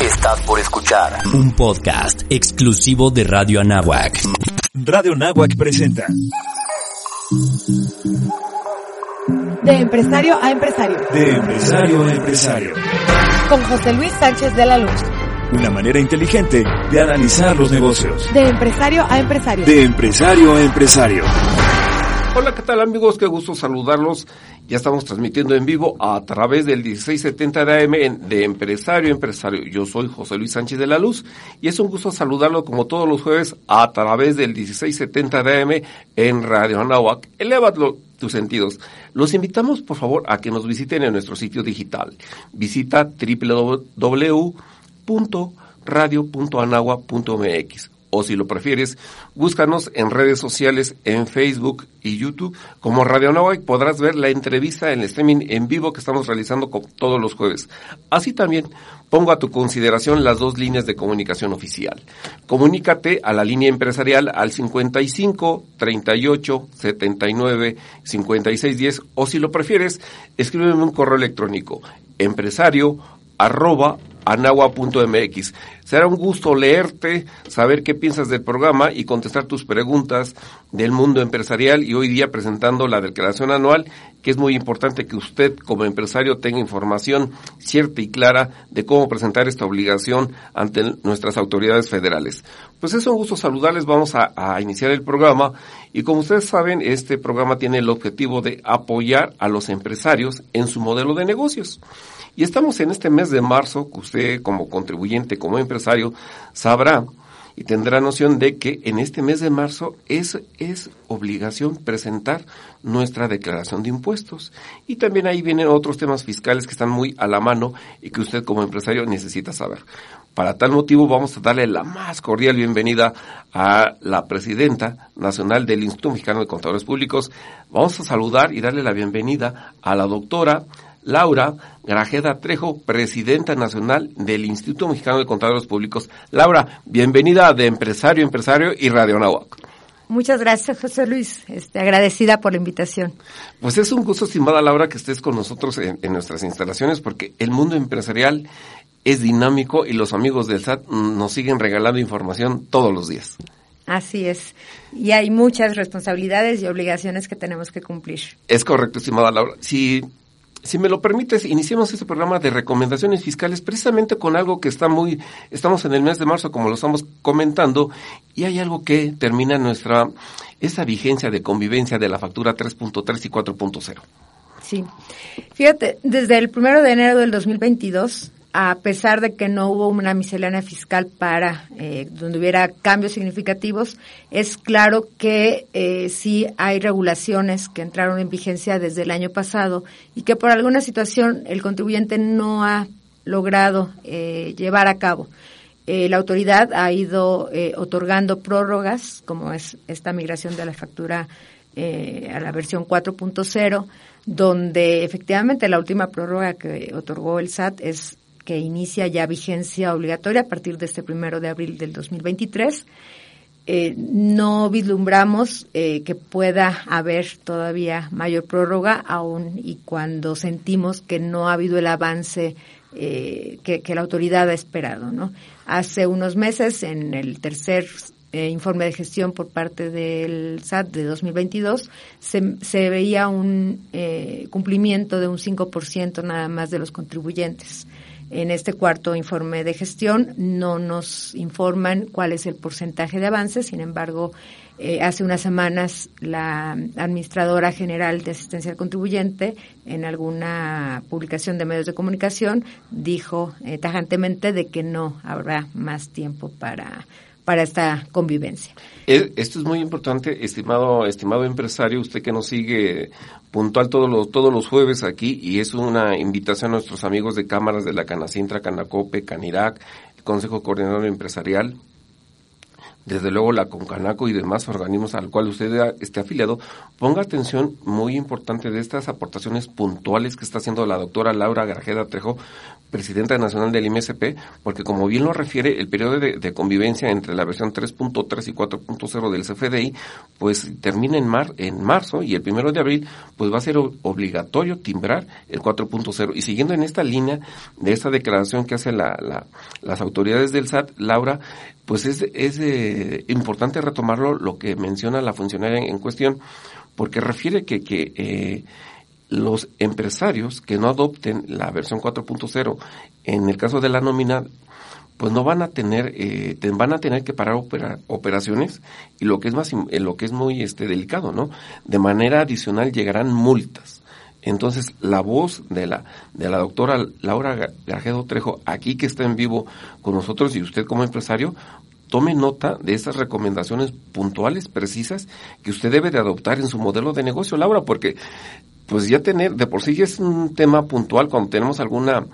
Estás por escuchar un podcast exclusivo de Radio Anáhuac. Radio Anáhuac presenta. De empresario a empresario. De empresario a empresario. Con José Luis Sánchez de la Luz. Una manera inteligente de analizar los negocios. De empresario a empresario. De empresario a empresario. Hola, ¿qué tal amigos? Qué gusto saludarlos. Ya estamos transmitiendo en vivo a través del 1670 de AM de Empresario Empresario. Yo soy José Luis Sánchez de la Luz y es un gusto saludarlo como todos los jueves a través del 1670 de AM en Radio Anáhuac. Elevadlo tus sentidos. Los invitamos, por favor, a que nos visiten en nuestro sitio digital. Visita www.radio.anagua.mx o si lo prefieres, búscanos en redes sociales, en Facebook y YouTube como Radio Nova y podrás ver la entrevista en el streaming en vivo que estamos realizando todos los jueves. Así también pongo a tu consideración las dos líneas de comunicación oficial. Comunícate a la línea empresarial al 55 38 79 56 10 o si lo prefieres, escríbeme un correo electrónico empresario arroba anagua.mx. Será un gusto leerte, saber qué piensas del programa y contestar tus preguntas del mundo empresarial y hoy día presentando la declaración anual, que es muy importante que usted como empresario tenga información cierta y clara de cómo presentar esta obligación ante nuestras autoridades federales. Pues es un gusto saludarles, vamos a, iniciar el programa y como ustedes saben, este programa tiene el objetivo de apoyar a los empresarios en su modelo de negocios. Y estamos en este mes de marzo, que usted como contribuyente, como empresario, sabrá y tendrá noción de que en este mes de marzo es, es obligación presentar nuestra declaración de impuestos. Y también ahí vienen otros temas fiscales que están muy a la mano y que usted como empresario necesita saber. Para tal motivo vamos a darle la más cordial bienvenida a la presidenta nacional del Instituto Mexicano de Contadores Públicos. Vamos a saludar y darle la bienvenida a la doctora Laura Grajeda Trejo, presidenta nacional del Instituto Mexicano de Contadores Públicos. Laura, bienvenida de Empresario, Empresario y Radio Nahuac. Muchas gracias, José Luis. Este, agradecida por la invitación. Pues es un gusto, estimada Laura, que estés con nosotros en, en nuestras instalaciones, porque el mundo empresarial es dinámico y los amigos del SAT nos siguen regalando información todos los días. Así es. Y hay muchas responsabilidades y obligaciones que tenemos que cumplir. Es correcto, estimada Laura. Si si me lo permites, iniciemos este programa de recomendaciones fiscales precisamente con algo que está muy, estamos en el mes de marzo como lo estamos comentando, y hay algo que termina nuestra, esa vigencia de convivencia de la factura 3.3 y 4.0. Sí. Fíjate, desde el primero de enero del 2022, a pesar de que no hubo una miscelánea fiscal para eh, donde hubiera cambios significativos, es claro que eh, sí hay regulaciones que entraron en vigencia desde el año pasado y que por alguna situación el contribuyente no ha logrado eh, llevar a cabo. Eh, la autoridad ha ido eh, otorgando prórrogas, como es esta migración de la factura eh, a la versión 4.0, donde efectivamente la última prórroga que otorgó el SAT es que inicia ya vigencia obligatoria a partir de este primero de abril del 2023. Eh, no vislumbramos eh, que pueda haber todavía mayor prórroga, aún y cuando sentimos que no ha habido el avance eh, que, la autoridad ha esperado. ¿no? Hace unos meses, en el tercer eh, informe de gestión por parte del SAT de 2022, se, se veía un cumplimiento de un 5% nada más de los contribuyentes. En este cuarto informe de gestión no nos informan cuál es el porcentaje de avance, sin embargo, eh, hace unas semanas la administradora general de asistencia al contribuyente en alguna publicación de medios de comunicación dijo eh, tajantemente de que no habrá más tiempo para para esta convivencia. Esto es muy importante, estimado estimado empresario, usted que nos sigue puntual todos los, todos los jueves aquí y es una invitación a nuestros amigos de cámaras de la Canacintra, Canacope, Canirac, el Consejo Coordinador Empresarial, desde luego la Concanaco y demás organismos al cual usted esté afiliado, ponga atención muy importante de estas aportaciones puntuales que está haciendo la doctora Laura Garjeda Trejo, presidenta nacional del IMSP, porque como bien lo refiere, el periodo de, convivencia entre la versión 3.3 y 4.0 del CFDI, pues termina en, mar, en marzo y el primero de abril, pues va a ser obligatorio timbrar el 4.0. Y siguiendo en esta línea de esta declaración que hacen la, las autoridades del SAT, Laura, pues es, es eh, importante retomarlo lo que menciona la funcionaria en, cuestión, porque refiere que, que eh, los empresarios que no adopten la versión 4.0, en el caso de la nómina, pues no van a tener, eh, van a tener que parar operaciones y lo que es más, lo que es muy este delicado, ¿no? De manera adicional llegarán multas. Entonces, la voz de la, de la doctora Laura Gargedo Trejo, aquí que está en vivo con nosotros y usted como empresario, tome nota de estas recomendaciones puntuales, precisas, que usted debe de adoptar en su modelo de negocio, Laura, porque pues ya tener, de por sí ya es un tema puntual cuando tenemos alguna,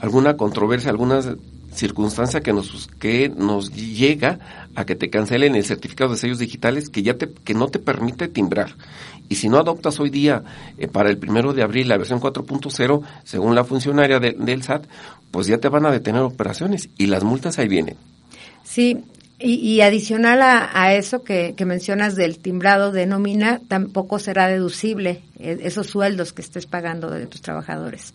alguna controversia, alguna circunstancia que nos, que nos llega a que te cancelen el certificado de sellos digitales que ya te, que no te permite timbrar. Y si no adoptas hoy día eh, para el primero de abril la versión 4.0, según la funcionaria del SAT, pues ya te van a detener operaciones y las multas ahí vienen. Sí, y, adicional a, eso que, mencionas del timbrado de nómina, tampoco será deducible esos sueldos que estés pagando de tus trabajadores.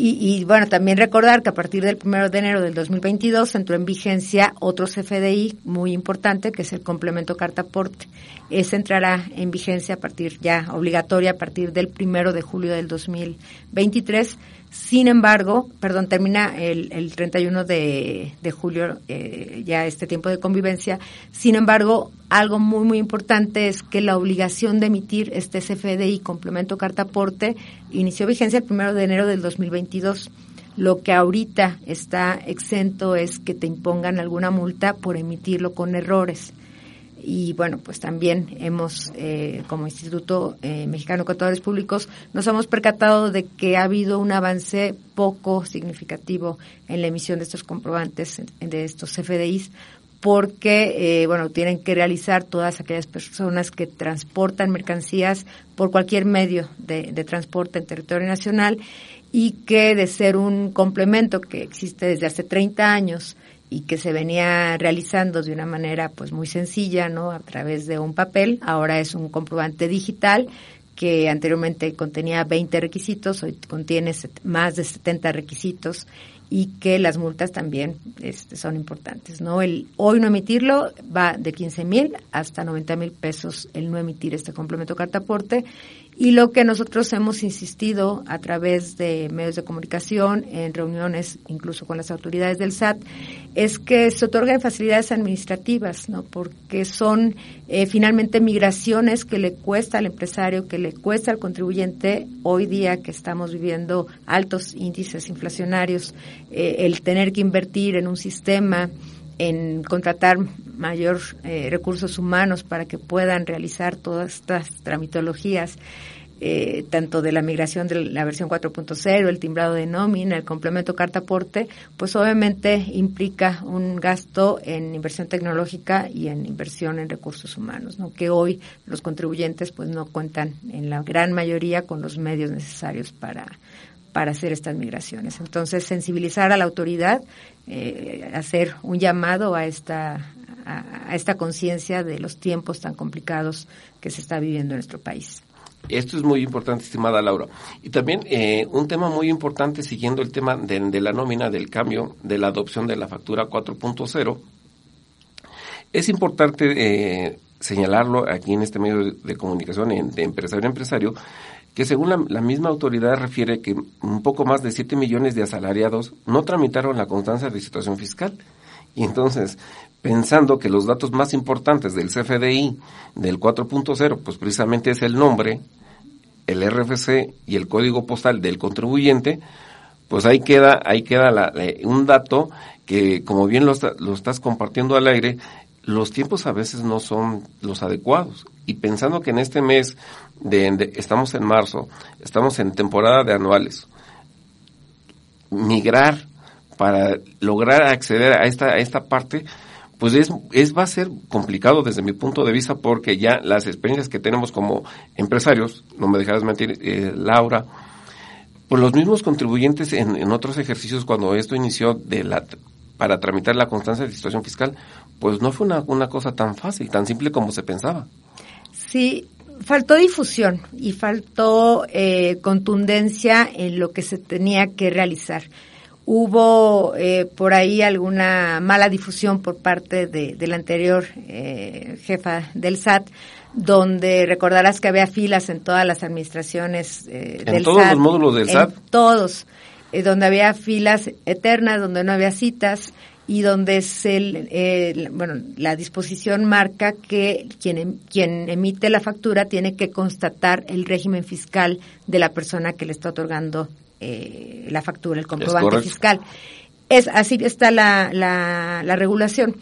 Y, bueno, también recordar que a partir del 1 de enero del 2022 entró en vigencia otro CFDI muy importante, que es el complemento carta aporte. Ese entrará en vigencia a partir ya obligatoria a partir del 1 de julio del 2023 sin embargo, perdón, termina el, el 31 de, de julio eh, ya este tiempo de convivencia. Sin embargo, algo muy, muy importante es que la obligación de emitir este CFDI complemento carta aporte inició vigencia el 1 de enero del 2022. Lo que ahorita está exento es que te impongan alguna multa por emitirlo con errores y bueno, pues también hemos, eh, como Instituto eh, Mexicano de Contadores Públicos, nos hemos percatado de que ha habido un avance poco significativo en la emisión de estos comprobantes, de estos CFDIs, porque, eh, bueno, tienen que realizar todas aquellas personas que transportan mercancías por cualquier medio de, de transporte en territorio nacional y que de ser un complemento que existe desde hace 30 años, y que se venía realizando de una manera pues muy sencilla, ¿no? A través de un papel, ahora es un comprobante digital que anteriormente contenía 20 requisitos, hoy contiene más de 70 requisitos y que las multas también este, son importantes, ¿no? El hoy no emitirlo va de 15 mil hasta 90 mil pesos el no emitir este complemento cartaporte y lo que nosotros hemos insistido a través de medios de comunicación, en reuniones incluso con las autoridades del SAT, es que se otorguen facilidades administrativas, ¿no? Porque son eh, finalmente migraciones que le cuesta al empresario, que le cuesta al contribuyente hoy día que estamos viviendo altos índices inflacionarios, eh, el tener que invertir en un sistema en contratar mayor eh, recursos humanos para que puedan realizar todas estas tramitologías, eh, tanto de la migración de la versión 4.0, el timbrado de nómina, el complemento carta aporte, pues obviamente implica un gasto en inversión tecnológica y en inversión en recursos humanos, ¿no? que hoy los contribuyentes pues no cuentan en la gran mayoría con los medios necesarios para para hacer estas migraciones. Entonces, sensibilizar a la autoridad, eh, hacer un llamado a esta, a, esta conciencia de los tiempos tan complicados que se está viviendo en nuestro país. Esto es muy importante, estimada Laura. Y también eh, un tema muy importante, siguiendo el tema de, la nómina del cambio de la adopción de la factura 4.0, es importante eh, señalarlo aquí en este medio de, comunicación, de empresario a empresario, que según la, misma autoridad refiere que un poco más de 7 millones de asalariados no tramitaron la constancia de situación fiscal. Y entonces, pensando que los datos más importantes del CFDI del 4.0, pues precisamente es el nombre, el RFC y el código postal del contribuyente, pues ahí queda, ahí queda la, un dato que, como bien lo, lo estás compartiendo al aire, los tiempos a veces no son los adecuados y pensando que en este mes de, estamos en marzo, estamos en temporada de anuales, migrar para lograr acceder a esta, a esta parte, pues es, es, va a ser complicado desde mi punto de vista porque ya las experiencias que tenemos como empresarios, no me dejarás mentir, eh, Laura, pues los mismos contribuyentes en, en, otros ejercicios cuando esto inició de la para tramitar la constancia de situación fiscal, pues no fue una, una cosa tan fácil, tan simple como se pensaba. Sí, faltó difusión y faltó eh, contundencia en lo que se tenía que realizar. Hubo eh, por ahí alguna mala difusión por parte de, la anterior eh, jefa del SAT, donde recordarás que había filas en todas las administraciones del ¿En todos los módulos del SAT? Todos, donde había filas eternas, donde no había citas y donde se, eh, bueno, la disposición marca que quien, em, quien emite la factura tiene que constatar el régimen fiscal de la persona que le está otorgando eh, la factura, el comprobante fiscal. Es así está la, la, la regulación.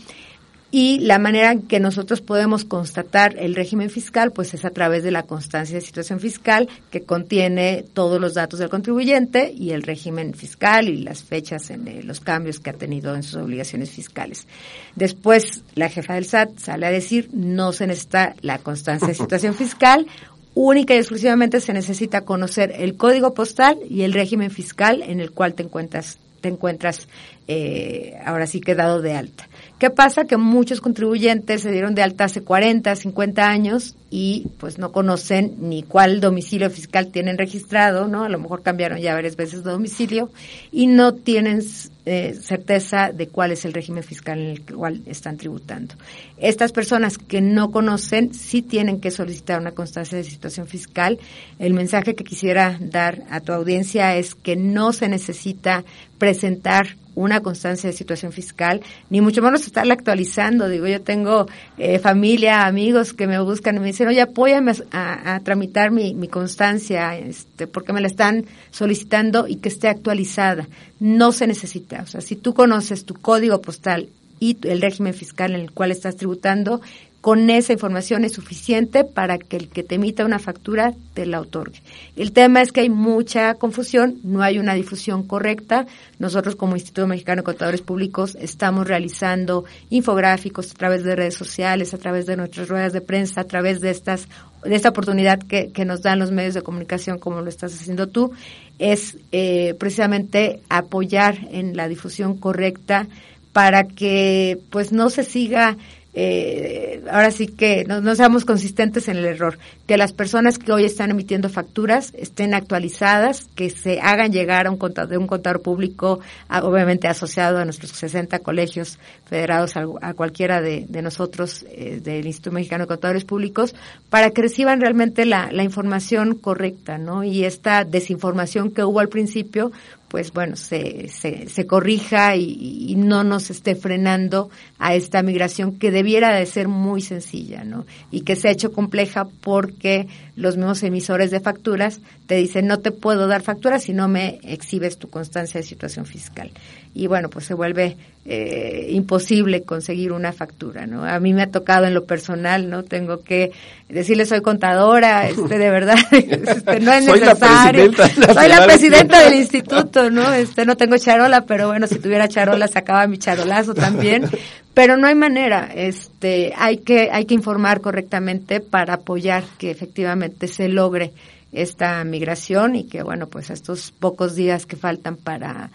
Y la manera en que nosotros podemos constatar el régimen fiscal, pues es a través de la constancia de situación fiscal que contiene todos los datos del contribuyente y el régimen fiscal y las fechas en eh, los cambios que ha tenido en sus obligaciones fiscales. Después, la jefa del SAT sale a decir, no se necesita la constancia de situación fiscal, única y exclusivamente se necesita conocer el código postal y el régimen fiscal en el cual te encuentras te encuentras eh, ahora sí quedado de alta. ¿Qué pasa? Que muchos contribuyentes se dieron de alta hace 40, 50 años y pues no conocen ni cuál domicilio fiscal tienen registrado, ¿no? A lo mejor cambiaron ya varias veces de domicilio y no tienen eh, certeza de cuál es el régimen fiscal en el cual están tributando. Estas personas que no conocen sí tienen que solicitar una constancia de situación fiscal. El mensaje que quisiera dar a tu audiencia es que no se necesita presentar una constancia de situación fiscal, ni mucho menos estarla actualizando. Digo, yo tengo eh, familia, amigos que me buscan y me dicen, oye, apóyame a, tramitar mi, mi, constancia, este, porque me la están solicitando y que esté actualizada. No se necesita. O sea, si tú conoces tu código postal y el régimen fiscal en el cual estás tributando, con esa información es suficiente para que el que te emita una factura te la otorgue. El tema es que hay mucha confusión, no hay una difusión correcta. Nosotros como Instituto Mexicano de Contadores Públicos estamos realizando infográficos a través de redes sociales, a través de nuestras ruedas de prensa, a través de estas de esta oportunidad que, nos dan los medios de comunicación como lo estás haciendo tú, es eh, precisamente apoyar en la difusión correcta para que pues no se siga eh, ahora sí que no, seamos consistentes en el error, que las personas que hoy están emitiendo facturas estén actualizadas, que se hagan llegar a un contador, público, obviamente asociado a nuestros 60 colegios federados a, cualquiera de, nosotros eh, del Instituto Mexicano de Contadores Públicos, para que reciban realmente la información correcta, ¿no? Y esta desinformación que hubo al principio, pues bueno, se, se, se corrija y, no nos esté frenando a esta migración que debiera de ser muy sencilla, ¿no? Y que se ha hecho compleja porque los mismos emisores de facturas te dicen no te puedo dar facturas si no me exhibes tu constancia de situación fiscal. Y bueno, pues se vuelve eh, imposible conseguir una factura, ¿no? A mí me ha tocado en lo personal, ¿no? Tengo que decirle soy contadora, este, de verdad, este, no es necesario. soy la presidenta del instituto, ¿no? Este, no tengo charola, pero bueno, si tuviera charola sacaba mi charolazo también. Pero no hay manera, este, hay que, hay que informar correctamente para apoyar que efectivamente se logre esta migración y que bueno, pues estos pocos días que faltan para,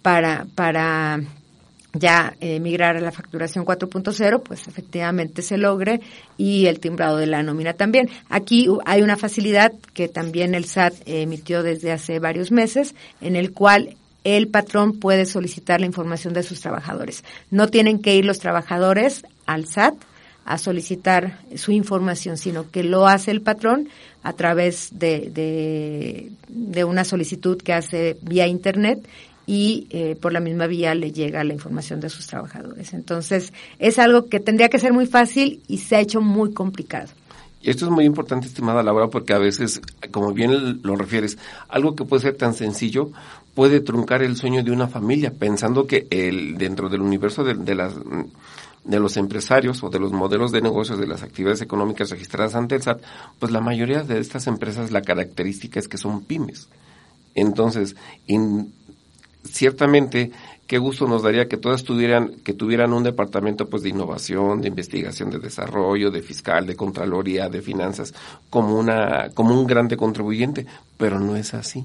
para, para ya eh, migrar a la facturación 4.0, pues efectivamente se logre y el timbrado de la nómina también. Aquí hay una facilidad que también el SAT emitió desde hace varios meses, en el cual el patrón puede solicitar la información de sus trabajadores. No tienen que ir los trabajadores al SAT a solicitar su información, sino que lo hace el patrón a través de, de, de una solicitud que hace vía Internet y eh, por la misma vía le llega la información de sus trabajadores. Entonces, es algo que tendría que ser muy fácil y se ha hecho muy complicado. Y esto es muy importante, estimada Laura, porque a veces, como bien lo refieres, algo que puede ser tan sencillo puede truncar el sueño de una familia, pensando que el, dentro del universo de, las de los empresarios o de los modelos de negocios de las actividades económicas registradas ante el SAT, pues la mayoría de estas empresas la característica es que son pymes. Entonces, ciertamente qué gusto nos daría que todas tuvieran que tuvieran un departamento pues de innovación, de investigación, de desarrollo, de fiscal, de contraloría, de finanzas como una como un grande contribuyente, pero no es así.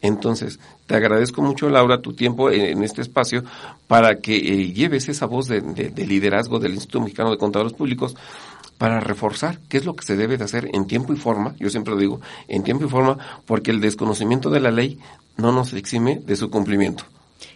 Entonces, te agradezco mucho, Laura, tu tiempo en, este espacio para que eh, lleves esa voz de, de, liderazgo del Instituto Mexicano de Contadores Públicos para reforzar qué es lo que se debe de hacer en tiempo y forma, yo siempre lo digo, en tiempo y forma, porque el desconocimiento de la ley no nos exime de su cumplimiento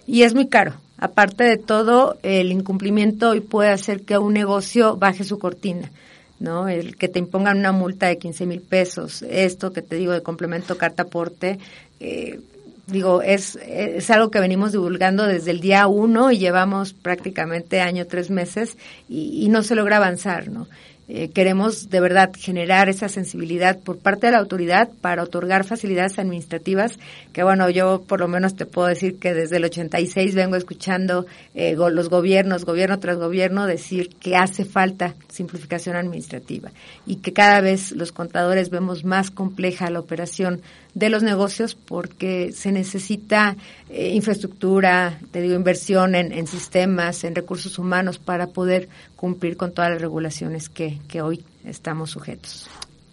y es muy caro. Aparte de todo, el incumplimiento hoy puede hacer que un negocio baje su cortina. ¿no? El que te impongan una multa de 15 mil pesos, esto que te digo de complemento carta aporte, eh, digo, es, es algo que venimos divulgando desde el día uno y llevamos prácticamente año, tres meses y, y no se logra avanzar, ¿no? Eh, queremos de verdad generar esa sensibilidad por parte de la autoridad para otorgar facilidades administrativas, que bueno, yo por lo menos te puedo decir que desde el 86 vengo escuchando eh, los gobiernos, gobierno tras gobierno, decir que hace falta simplificación administrativa y que cada vez los contadores vemos más compleja la operación de los negocios porque se necesita eh, infraestructura, te digo, inversión en, en, sistemas, en recursos humanos para poder cumplir con todas las regulaciones que, que hoy estamos sujetos.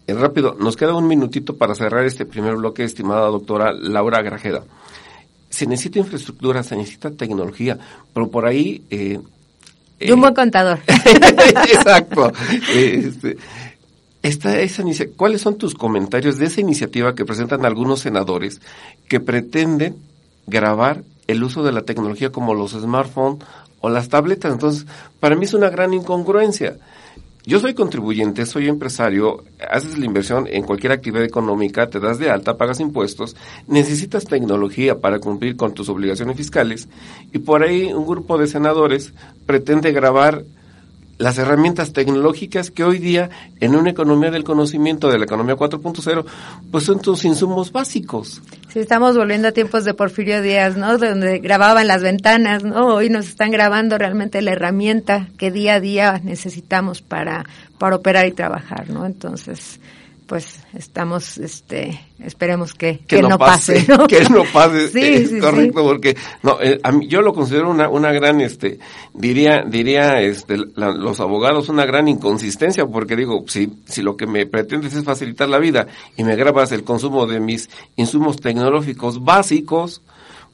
Eh, rápido, nos queda un minutito para cerrar este primer bloque, estimada doctora Laura Grajeda. Se necesita infraestructura, se necesita tecnología, pero por ahí... Eh, y un buen contador. Exacto. Este, esta, esa, ¿Cuáles son tus comentarios de esa iniciativa que presentan algunos senadores que pretenden grabar el uso de la tecnología como los smartphones o las tabletas? Entonces, para mí es una gran incongruencia. Yo soy contribuyente, soy empresario, haces la inversión en cualquier actividad económica, te das de alta, pagas impuestos, necesitas tecnología para cumplir con tus obligaciones fiscales y por ahí un grupo de senadores pretende grabar las herramientas tecnológicas que hoy día en una economía del conocimiento, de la economía 4.0, pues son tus insumos básicos. Sí, estamos volviendo a tiempos de Porfirio Díaz, ¿no? Donde grababan las ventanas, ¿no? Hoy nos están grabando realmente la herramienta que día a día necesitamos para, para operar y trabajar, ¿no? Entonces, pues estamos, este, esperemos que, que, no, pase, que no pase, sí, correcto, porque no, eh, a mí, yo lo considero una, una gran, este, diría, diría, este, los abogados una gran inconsistencia, porque digo, si, si lo que me pretendes es facilitar la vida y me grabas el consumo de mis insumos tecnológicos básicos,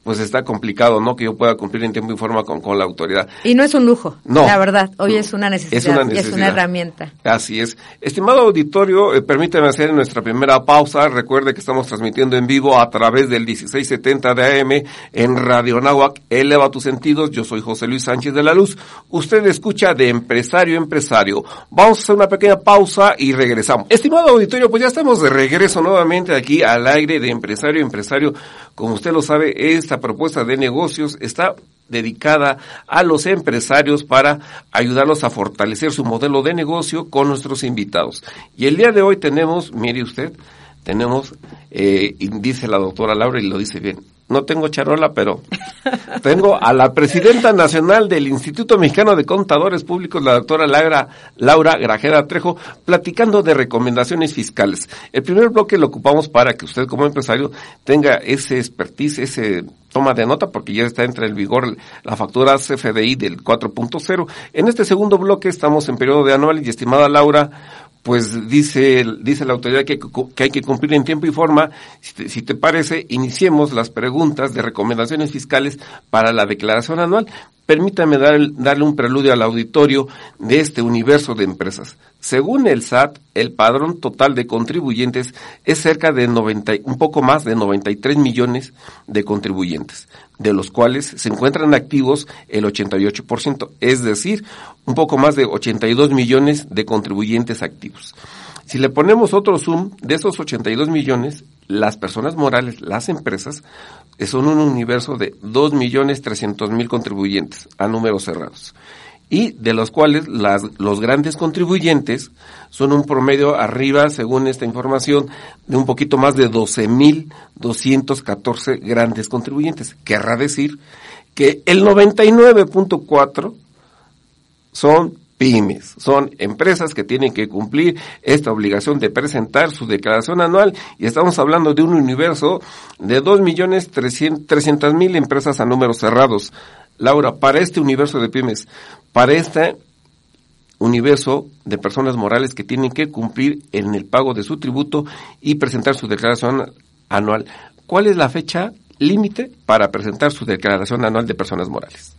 pues está complicado, ¿no? Que yo pueda cumplir en tiempo y forma con, con la autoridad. Y no es un lujo, no, la verdad. Hoy es una necesidad, es una, es una herramienta. Así es. Estimado auditorio, eh, permíteme hacer nuestra primera pausa. Recuerde que estamos transmitiendo en vivo a través del 1670 de AM en Radio Nahuac. Eleva tus sentidos. Yo soy José Luis Sánchez de la Luz. Usted escucha de empresario a empresario. Vamos a hacer una pequeña pausa y regresamos. Estimado auditorio, pues ya estamos de regreso nuevamente aquí al aire de empresario a empresario. Como usted lo sabe, es esta propuesta de negocios está dedicada a los empresarios para ayudarlos a fortalecer su modelo de negocio con nuestros invitados. Y el día de hoy tenemos, mire usted, tenemos, eh, dice la doctora Laura y lo dice bien, no tengo charola, pero tengo a la presidenta nacional del Instituto Mexicano de Contadores Públicos, la doctora Laura, Laura Grajeda Trejo, platicando de recomendaciones fiscales. El primer bloque lo ocupamos para que usted como empresario tenga ese expertise, ese toma de nota, porque ya está entre el vigor la factura CFDI del 4.0. En este segundo bloque estamos en periodo de anual y estimada Laura, pues dice, dice la autoridad que, que, hay que cumplir en tiempo y forma. Si te, parece, iniciemos las preguntas de recomendaciones fiscales para la declaración anual. Permítame dar, darle un preludio al auditorio de este universo de empresas. Según el SAT, el padrón total de contribuyentes es cerca de 90, un poco más de 93 millones de contribuyentes, de los cuales se encuentran activos el 88%, es decir, un poco más de 82 millones de contribuyentes activos. Si le ponemos otro zoom, de esos 82 millones, las personas morales, las empresas, son un universo de 2 millones 300 mil contribuyentes a números cerrados. Y de los cuales las, los grandes contribuyentes son un promedio arriba, según esta información, de un poquito más de 12 mil 214 grandes contribuyentes. Querrá decir que el 99.4 son pymes, son empresas que tienen que cumplir esta obligación de presentar su declaración anual y estamos hablando de un universo de 2.300.000 empresas a números cerrados. Laura, para este universo de pymes, para este universo de personas morales que tienen que cumplir en el pago de su tributo y presentar su declaración anual, ¿cuál es la fecha límite para presentar su declaración anual de personas morales?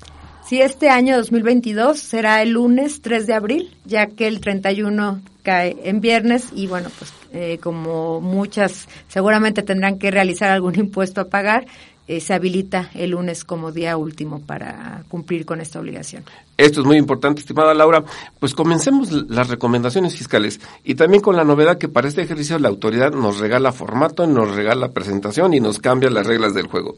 Sí, este año 2022 será el lunes 3 de abril, ya que el 31 cae en viernes y bueno, pues eh, como muchas seguramente tendrán que realizar algún impuesto a pagar, eh, se habilita el lunes como día último para cumplir con esta obligación. Esto es muy importante, estimada Laura. Pues comencemos las recomendaciones fiscales y también con la novedad que para este ejercicio la autoridad nos regala formato, nos regala presentación y nos cambia las reglas del juego.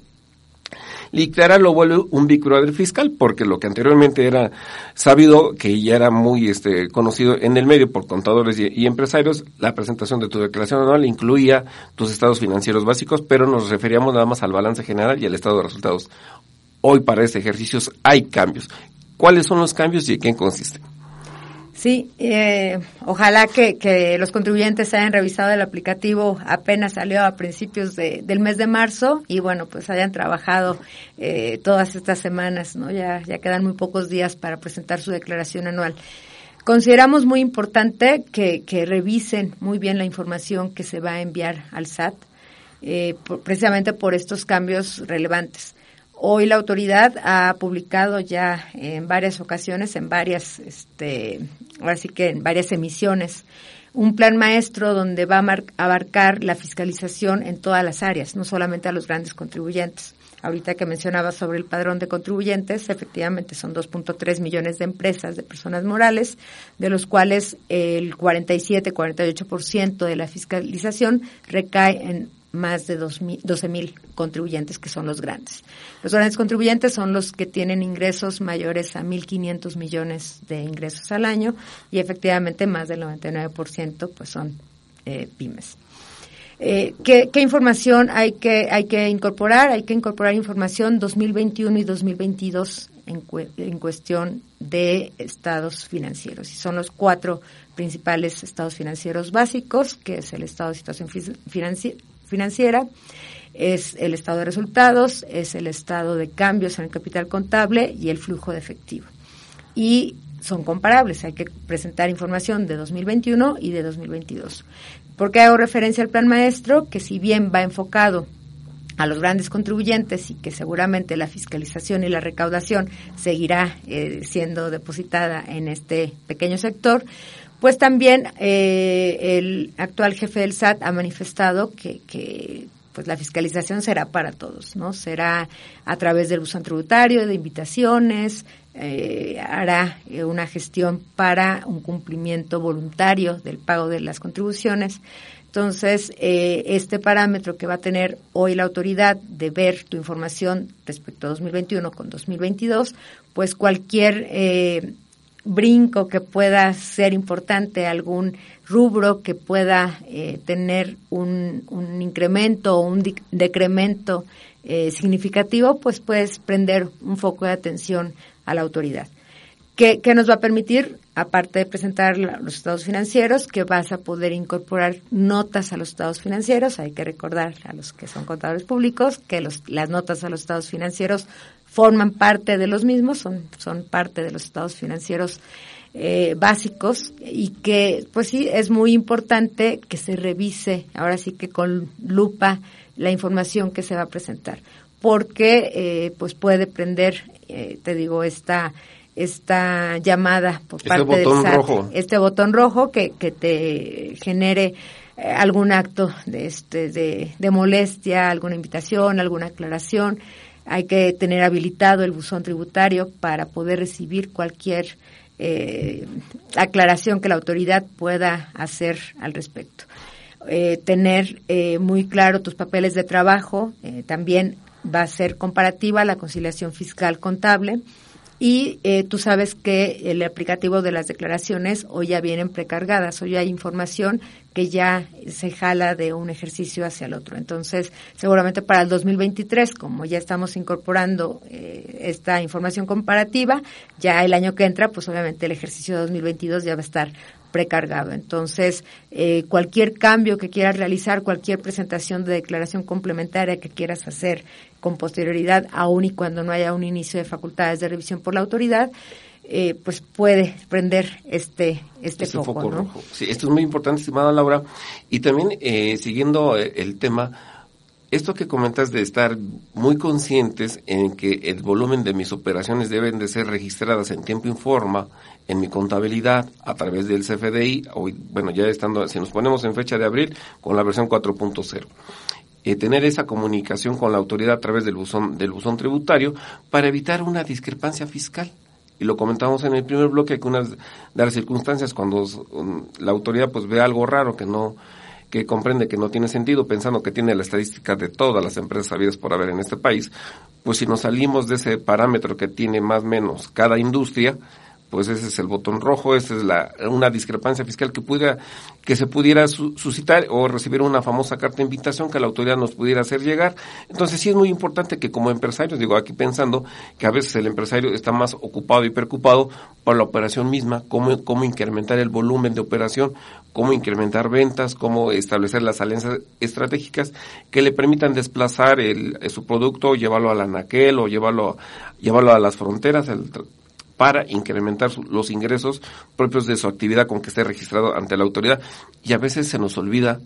Lictara lo vuelve un Big Brother fiscal, porque lo que anteriormente era sabido, que ya era muy este, conocido en el medio por contadores y, empresarios, la presentación de tu declaración anual incluía tus estados financieros básicos, pero nos referíamos nada más al balance general y al estado de resultados. Hoy para este ejercicio hay cambios. ¿Cuáles son los cambios y en qué consisten? Sí, eh, ojalá que, los contribuyentes hayan revisado el aplicativo, apenas salió a principios del mes de marzo y bueno, pues hayan trabajado eh, todas estas semanas, ¿no? Ya, ya quedan muy pocos días para presentar su declaración anual. Consideramos muy importante que, revisen muy bien la información que se va a enviar al SAT, eh, precisamente por estos cambios relevantes. Hoy la autoridad ha publicado ya en varias ocasiones, en varias, este, ahora sí que en varias emisiones, un plan maestro donde va a abarcar la fiscalización en todas las áreas, no solamente a los grandes contribuyentes. Ahorita que mencionaba sobre el padrón de contribuyentes, efectivamente son 2.3 millones de empresas, de personas morales, de los cuales el 47-48% de la fiscalización recae en más de 12 mil contribuyentes, que son los grandes. Los grandes contribuyentes son los que tienen ingresos mayores a 1.500 millones de ingresos al año y efectivamente más del 99% pues son eh, pymes. Eh, ¿qué, información hay que, hay que incorporar? Hay que incorporar información 2021 y 2022 en, en cuestión de estados financieros. Y son los cuatro principales estados financieros básicos, que es el estado de situación financiera, es el estado de resultados, es el estado de cambios en el capital contable y el flujo de efectivo. Y son comparables, hay que presentar información de 2021 y de 2022. ¿Por qué hago referencia al plan maestro? Que si bien va enfocado a los grandes contribuyentes y que seguramente la fiscalización y la recaudación seguirá eh, siendo depositada en este pequeño sector, pues también eh, el actual jefe del SAT ha manifestado que, pues la fiscalización será para todos, ¿no? Será a través del buzón tributario, de invitaciones, eh, hará eh, una gestión para un cumplimiento voluntario del pago de las contribuciones. Entonces, este parámetro que va a tener hoy la autoridad de ver tu información respecto a 2021 con 2022, pues cualquier brinco que pueda ser importante, algún rubro que pueda eh, tener un, un, incremento o un decremento eh, significativo, pues puedes prender un foco de atención a la autoridad. ¿Qué, ¿Qué, nos va a permitir? Aparte de presentar los estados financieros, que vas a poder incorporar notas a los estados financieros. Hay que recordar a los que son contadores públicos que las notas a los estados financieros forman parte de los mismos, son, son parte de los estados financieros eh, básicos y que pues sí es muy importante que se revise ahora sí que con lupa la información que se va a presentar porque eh, pues puede prender eh, te digo esta esta llamada por este parte del SAT, rojo. este botón rojo que, que te genere algún acto de este de, de molestia alguna invitación alguna aclaración hay que tener habilitado el buzón tributario para poder recibir cualquier eh, aclaración que la autoridad pueda hacer al respecto. Eh, tener eh, muy claro tus papeles de trabajo, también va a ser comparativa la conciliación fiscal contable y eh, tú sabes que el aplicativo de las declaraciones hoy ya vienen precargadas, hoy hay información que ya se jala de un ejercicio hacia el otro. Entonces, seguramente para el 2023, como ya estamos incorporando eh, esta información comparativa, ya el año que entra, pues obviamente el ejercicio de 2022 ya va a estar precargado. Entonces, eh, cualquier cambio que quieras realizar, cualquier presentación de declaración complementaria que quieras hacer con posterioridad, aun y cuando no haya un inicio de facultades de revisión por la autoridad, eh, pues puede prender este este, este foco, rojo. Sí, esto es muy importante, estimada Laura. Y también, eh, siguiendo el tema, esto que comentas de estar muy conscientes en que el volumen de mis operaciones deben de ser registradas en tiempo y forma en mi contabilidad a través del CFDI, hoy, bueno, ya estando, si nos ponemos en fecha de abril, con la versión 4.0. Eh, tener esa comunicación con la autoridad a través del buzón, del buzón tributario para evitar una discrepancia fiscal. Y lo comentamos en el primer bloque, que unas de las circunstancias cuando la autoridad pues ve algo raro que no, que comprende que no tiene sentido, pensando que tiene la estadística de todas las empresas habidas por haber en este país, pues si nos salimos de ese parámetro que tiene más o menos cada industria, pues ese es el botón rojo, esa es la, una discrepancia fiscal que pudiera, que se pudiera suscitar o recibir una famosa carta de invitación que la autoridad nos pudiera hacer llegar. Entonces sí es muy importante que como empresarios, digo aquí pensando que a veces el empresario está más ocupado y preocupado por la operación misma, cómo, cómo incrementar el volumen de operación, cómo incrementar ventas, cómo establecer las alianzas estratégicas que le permitan desplazar el, su producto, llevarlo al anaquel o llevarlo, llevarlo a las fronteras, el, para incrementar los ingresos propios de su actividad con que esté registrado ante la autoridad. Y a veces se nos olvida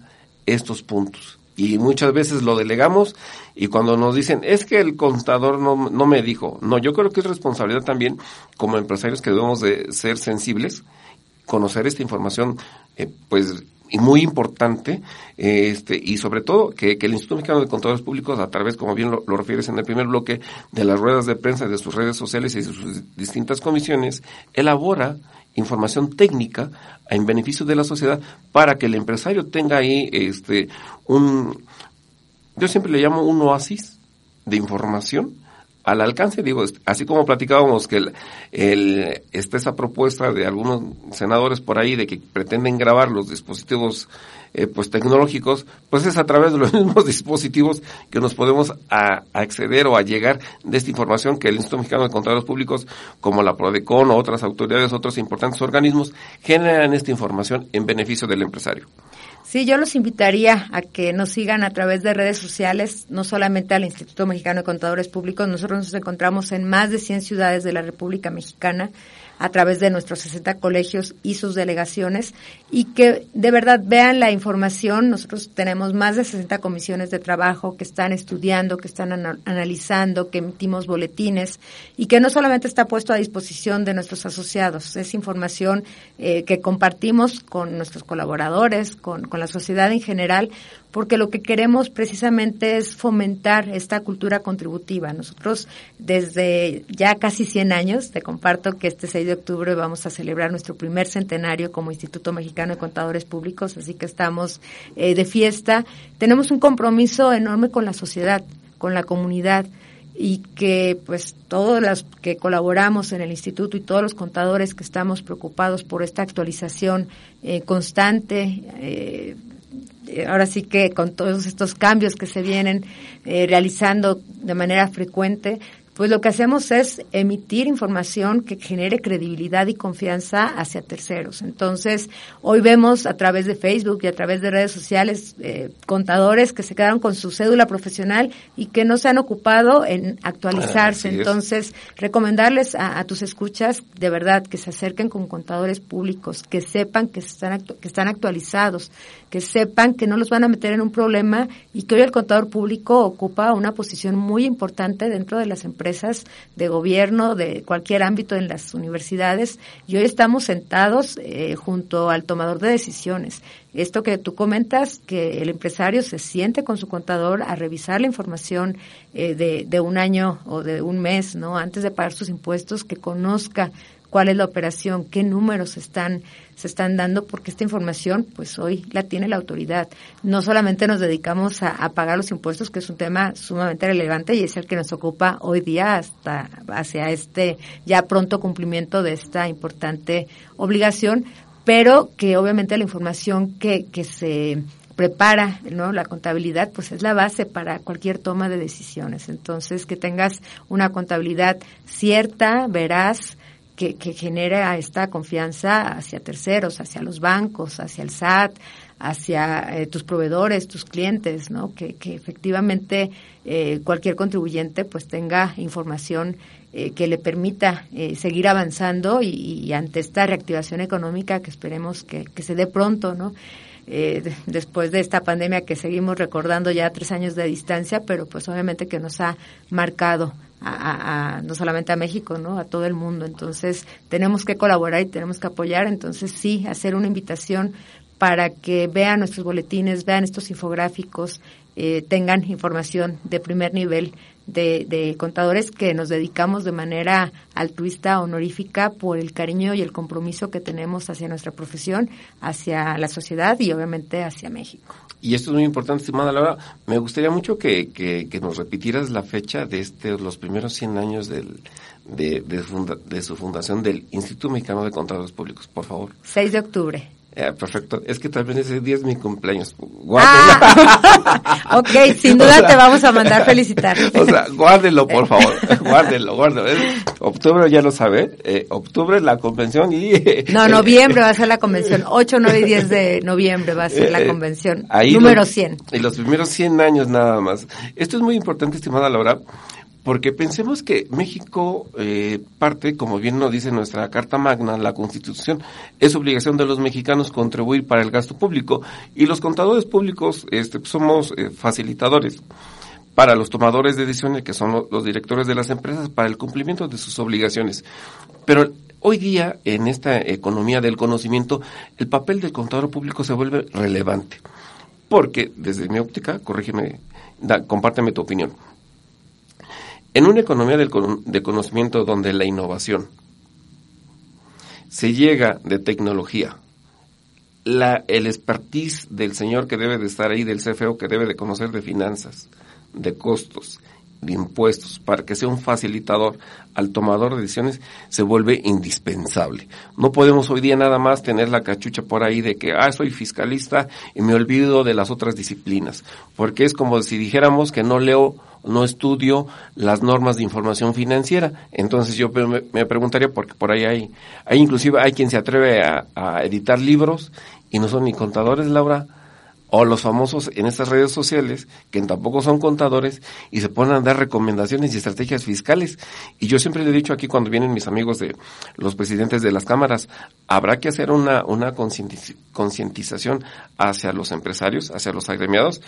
estos puntos. Y muchas veces lo delegamos y cuando nos dicen, es que el contador no, no me dijo. No, yo creo que es responsabilidad también como empresarios que debemos de ser sensibles, conocer esta información, eh, pues y muy importante, este, y sobre todo que, el Instituto Mexicano de Contadores Públicos, a través, como bien lo, refieres en el primer bloque, de las ruedas de prensa, de sus redes sociales y de sus distintas comisiones, elabora información técnica en beneficio de la sociedad para que el empresario tenga ahí este un yo siempre le llamo un oasis de información al alcance, digo, así como platicábamos que el, está esa propuesta de algunos senadores por ahí de que pretenden grabar los dispositivos eh, pues tecnológicos, pues es a través de los mismos dispositivos que nos podemos acceder o a llegar de esta información que el Instituto Mexicano de Contadores Públicos, como la PRODECON o otras autoridades, otros importantes organismos, generan esta información en beneficio del empresario. Sí, yo los invitaría a que nos sigan a través de redes sociales, no solamente al Instituto Mexicano de Contadores Públicos, nosotros nos encontramos en más de 100 ciudades de la República Mexicana a través de nuestros 60 colegios y sus delegaciones y que de verdad vean la información. Nosotros tenemos más de 60 comisiones de trabajo que están estudiando, que están analizando, que emitimos boletines y que no solamente está puesto a disposición de nuestros asociados, es información eh, que compartimos con nuestros colaboradores, con, con la sociedad en general, porque lo que queremos precisamente es fomentar esta cultura contributiva. Nosotros desde ya casi 100 años, te comparto que este 6 de octubre vamos a celebrar nuestro primer centenario como Instituto Mexicano de Contadores Públicos, así que estamos eh, de fiesta. Tenemos un compromiso enorme con la sociedad, con la comunidad y que pues todos los que colaboramos en el instituto y todos los contadores que estamos preocupados por esta actualización eh, constante eh, ahora sí que con todos estos cambios que se vienen eh, realizando de manera frecuente, pues lo que hacemos es emitir información que genere credibilidad y confianza hacia terceros. Entonces, hoy vemos a través de Facebook y a través de redes sociales eh, contadores que se quedaron con su cédula profesional y que no se han ocupado en actualizarse. Entonces, recomendarles a, tus escuchas de verdad que se acerquen con contadores públicos, que sepan que están, que están actualizados, que sepan que no los van a meter en un problema y que hoy el contador público ocupa una posición muy importante dentro de las empresas de gobierno, de cualquier ámbito en las universidades y hoy estamos sentados eh, junto al tomador de decisiones. esto que tú comentas, que el empresario se siente con su contador a revisar la información eh, de, de un año o de un mes, ¿no? Antes de pagar sus impuestos, que conozca cuál es la operación, qué números están, se están dando, porque esta información, pues hoy la tiene la autoridad. No solamente nos dedicamos a, a, pagar los impuestos, que es un tema sumamente relevante y es el que nos ocupa hoy día hasta hacia este ya pronto cumplimiento de esta importante obligación, pero que obviamente la información que, que se prepara ¿no? la contabilidad, pues es la base para cualquier toma de decisiones. Entonces, que tengas una contabilidad cierta, veraz, que, genera esta confianza hacia terceros, hacia los bancos, hacia el SAT, hacia eh, tus proveedores, tus clientes, ¿no? Que, efectivamente eh, cualquier contribuyente pues tenga información eh, que le permita eh, seguir avanzando y, ante esta reactivación económica que esperemos que, que se dé pronto, ¿no? Eh, después de esta pandemia que seguimos recordando ya tres años de distancia, pero pues obviamente que nos ha marcado a, a, no solamente a México, ¿no? A todo el mundo. Entonces, tenemos que colaborar y tenemos que apoyar. Entonces, sí, hacer una invitación para que vean nuestros boletines, vean estos infográficos, eh, tengan información de primer nivel de, de, contadores que nos dedicamos de manera altruista, honorífica, por el cariño y el compromiso que tenemos hacia nuestra profesión, hacia la sociedad y obviamente hacia México. Y esto es muy importante, estimada Laura. Me gustaría mucho que, que, nos repitieras la fecha de este, los primeros 100 años del, de, su fundación del Instituto Mexicano de Contadores Públicos, por favor. 6 de octubre. Yeah, perfecto. Es que también ese día es mi cumpleaños. Guárdela. Ah, ok, sin duda te vamos a mandar felicitar. o sea, guárdelo, por favor. guárdelo, guárdelo. Es, octubre ya lo sabe. Eh, octubre la convención y... no, noviembre va a ser la convención. 8, 9 y 10 de noviembre va a ser la convención. Ahí número 100. En los primeros 100 años nada más. Esto es muy importante, estimada Laura porque pensemos que México eh, parte, como bien nos dice nuestra Carta Magna, la Constitución, es obligación de los mexicanos contribuir para el gasto público y los contadores públicos este, somos eh, facilitadores para los tomadores de decisiones, que son los directores de las empresas, para el cumplimiento de sus obligaciones. Pero hoy día, en esta economía del conocimiento, el papel del contador público se vuelve relevante. Porque, desde mi óptica, corrígeme, da, compárteme tu opinión en una economía del, de conocimiento donde la innovación se llega de tecnología, la, el expertise del señor que debe de estar ahí, del CFO que debe de conocer de finanzas, de costos, de impuestos, para que sea un facilitador al tomador de decisiones, se vuelve indispensable. No podemos hoy día nada más tener la cachucha por ahí de que, ah, soy fiscalista y me olvido de las otras disciplinas, porque es como si dijéramos que no leo no estudio las normas de información financiera. Entonces yo me, preguntaría, porque por ahí hay, hay inclusive hay quien se atreve a, a, editar libros y no son ni contadores, Laura, o los famosos en estas redes sociales, que tampoco son contadores, y se ponen a dar recomendaciones y estrategias fiscales. Y yo siempre le he dicho aquí cuando vienen mis amigos de los presidentes de las cámaras, habrá que hacer una, una concientización hacia los empresarios, hacia los agremiados,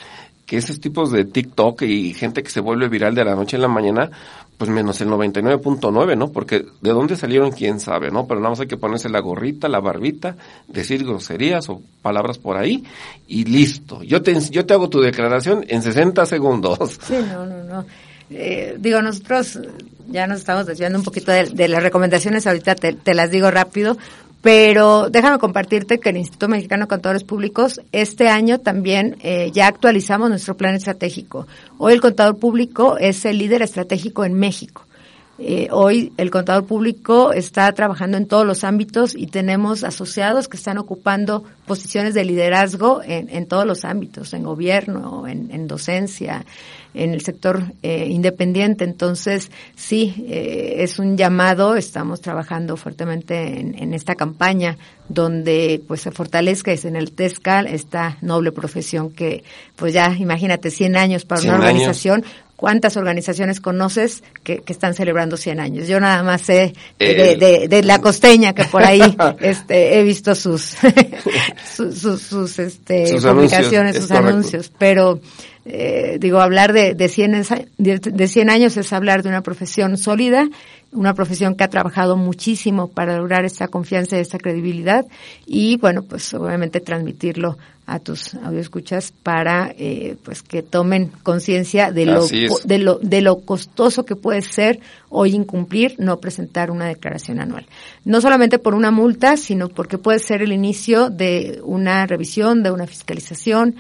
que esos tipos de TikTok y gente que se vuelve viral de la noche en la mañana, pues menos el 99.9, ¿no? Porque de dónde salieron quién sabe, ¿no? Pero nada más hay que ponerse la gorrita, la barbita, decir groserías o palabras por ahí y listo. Yo te, yo te hago tu declaración en 60 segundos. Sí, no, no, no. Eh, digo, nosotros ya nos estamos desviando un poquito de, de las recomendaciones, ahorita te, te, las digo rápido, pero déjame compartirte que el Instituto Mexicano de Contadores Públicos este año también eh, ya actualizamos nuestro plan estratégico. Hoy el contador público es el líder estratégico en México. Eh, hoy el contador público está trabajando en todos los ámbitos y tenemos asociados que están ocupando posiciones de liderazgo en, en todos los ámbitos, en gobierno, en, en docencia, en el sector eh, independiente. Entonces, sí, eh, es un llamado, estamos trabajando fuertemente en, en, esta campaña donde pues se fortalezca en el TESCAL esta noble profesión que pues ya imagínate 100 años para una organización años. ¿Cuántas organizaciones conoces que, que, están celebrando 100 años? Yo nada más sé de, de, de la costeña que por ahí este, he visto sus, sus, sus, sus, este, sus publicaciones, anuncios, sus anuncios, pero eh, digo, hablar de, de, 100, de 100 años es hablar de una profesión sólida, una profesión que ha trabajado muchísimo para lograr esta confianza y esta credibilidad y, bueno, pues obviamente transmitirlo a tus escuchas para eh, pues que tomen conciencia de lo, de lo de lo costoso que puede ser hoy incumplir no presentar una declaración anual. No solamente por una multa sino porque puede ser el inicio de una revisión de una fiscalización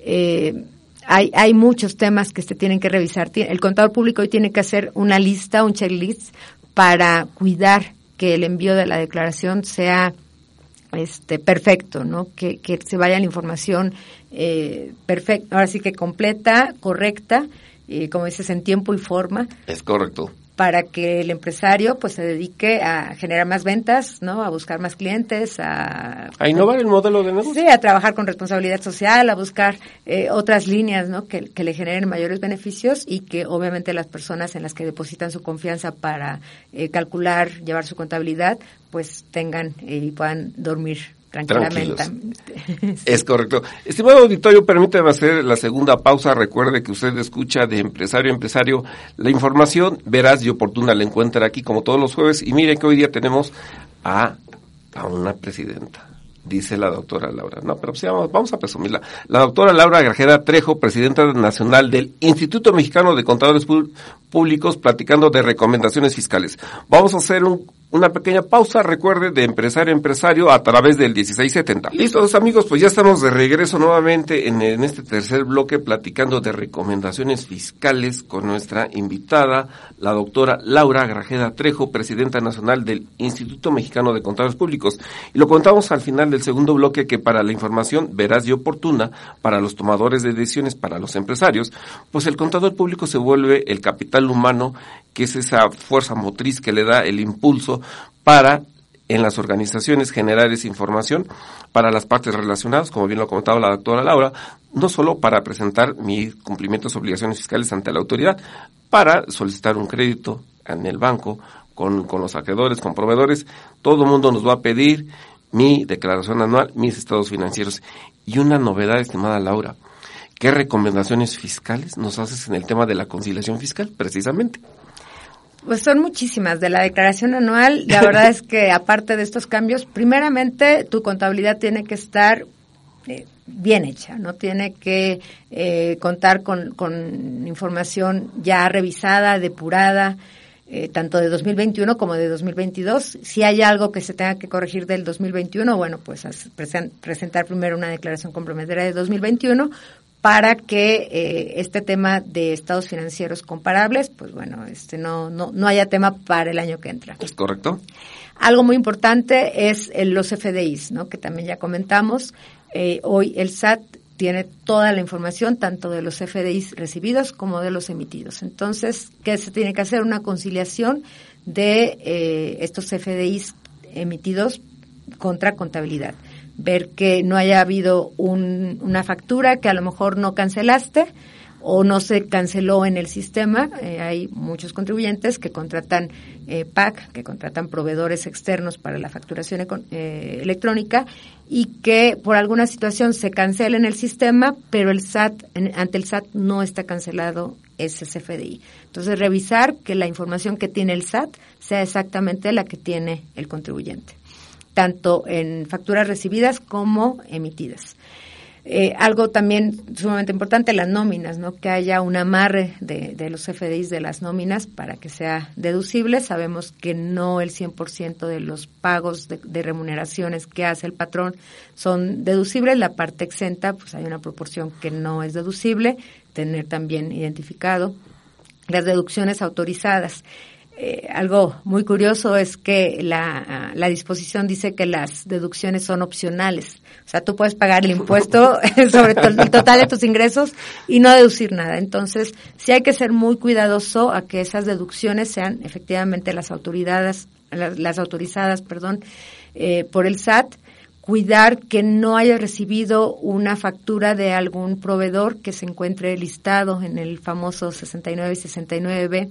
eh, hay, hay muchos temas que se tienen que revisar. El contador público hoy tiene que hacer una lista, un checklist, para cuidar que el envío de la declaración sea este perfecto, ¿no? Que, que se vaya la información eh, perfecta, ahora sí que completa, correcta, y como dices, en tiempo y forma. Es correcto para que el empresario pues se dedique a generar más ventas, ¿no? A buscar más clientes, a... A innovar el modelo de negocio. Sí, a trabajar con responsabilidad social, a buscar eh, otras líneas, ¿no? Que, que, le generen mayores beneficios y que obviamente las personas en las que depositan su confianza para eh, calcular, llevar su contabilidad, pues tengan eh, y puedan dormir tranquilamente. Es correcto. Estimado auditorio, permítame hacer la segunda pausa. Recuerde que usted escucha de empresario a empresario. La información veraz y oportuna la encuentra aquí como todos los jueves. Y mire que hoy día tenemos a, a una presidenta dice la doctora Laura. No, pero pues vamos, vamos a presumirla. La doctora Laura Grajera Trejo, presidenta nacional del Instituto Mexicano de Contadores Públicos, platicando de recomendaciones fiscales. Vamos a hacer un, una pequeña pausa, recuerde, de empresario a empresario a través del 1670. Listos amigos, pues ya estamos de regreso nuevamente en, en, este tercer bloque platicando de recomendaciones fiscales con nuestra invitada, la doctora Laura Grajeda Trejo, presidenta nacional del Instituto Mexicano de Contadores Públicos. Y lo contamos al final del segundo bloque que para la información veraz y oportuna para los tomadores de decisiones, para los empresarios, pues el contador público se vuelve el capital humano que es esa fuerza motriz que le da el impulso para en las organizaciones generar esa información para las partes relacionadas, como bien lo comentaba la doctora Laura, no solo para presentar mis cumplimientos obligaciones fiscales ante la autoridad, para solicitar un crédito en el banco, con, con los acreedores, con proveedores, todo el mundo nos va a pedir mi declaración anual, mis estados financieros. Y una novedad, estimada Laura, ¿qué recomendaciones fiscales nos haces en el tema de la conciliación fiscal, precisamente? Pues son muchísimas. De la declaración anual, la verdad es que aparte de estos cambios, primeramente tu contabilidad tiene que estar eh, bien hecha, no tiene que eh, contar con, con, información ya revisada, depurada, eh, tanto de 2021 como de 2022. Si hay algo que se tenga que corregir del 2021, bueno, pues presentar primero una declaración complementaria de 2021 para que eh, este tema de estados financieros comparables, pues bueno, este no, no, no haya tema para el año que entra. ¿Es correcto? Algo muy importante es los FDIs, ¿no? que también ya comentamos. Eh, hoy el SAT tiene toda la información, tanto de los FDIs recibidos como de los emitidos. Entonces, ¿qué se tiene que hacer? Una conciliación de eh, estos FDIs emitidos contra contabilidad ver que no haya habido un, una factura que a lo mejor no cancelaste o no se canceló en el sistema. Eh, hay muchos contribuyentes que contratan eh, PAC, que contratan proveedores externos para la facturación eh, electrónica y que por alguna situación se cancela en el sistema, pero el SAT, ante el SAT no está cancelado ese CFDI. Entonces, revisar que la información que tiene el SAT sea exactamente la que tiene el contribuyente tanto en facturas recibidas como emitidas. Eh, algo también sumamente importante, las nóminas, ¿no? Que haya un amarre de, los FDIs de las nóminas para que sea deducible. Sabemos que no el 100% de los pagos de, remuneraciones que hace el patrón son deducibles. La parte exenta, pues hay una proporción que no es deducible. Tener también identificado las deducciones autorizadas. Eh, algo muy curioso es que la, la, disposición dice que las deducciones son opcionales. O sea, tú puedes pagar el impuesto sobre el total de tus ingresos y no deducir nada. Entonces, sí hay que ser muy cuidadoso a que esas deducciones sean efectivamente las autoridades, las, las autorizadas, perdón, eh, por el SAT cuidar que no haya recibido una factura de algún proveedor que se encuentre listado en el famoso 69 y 69B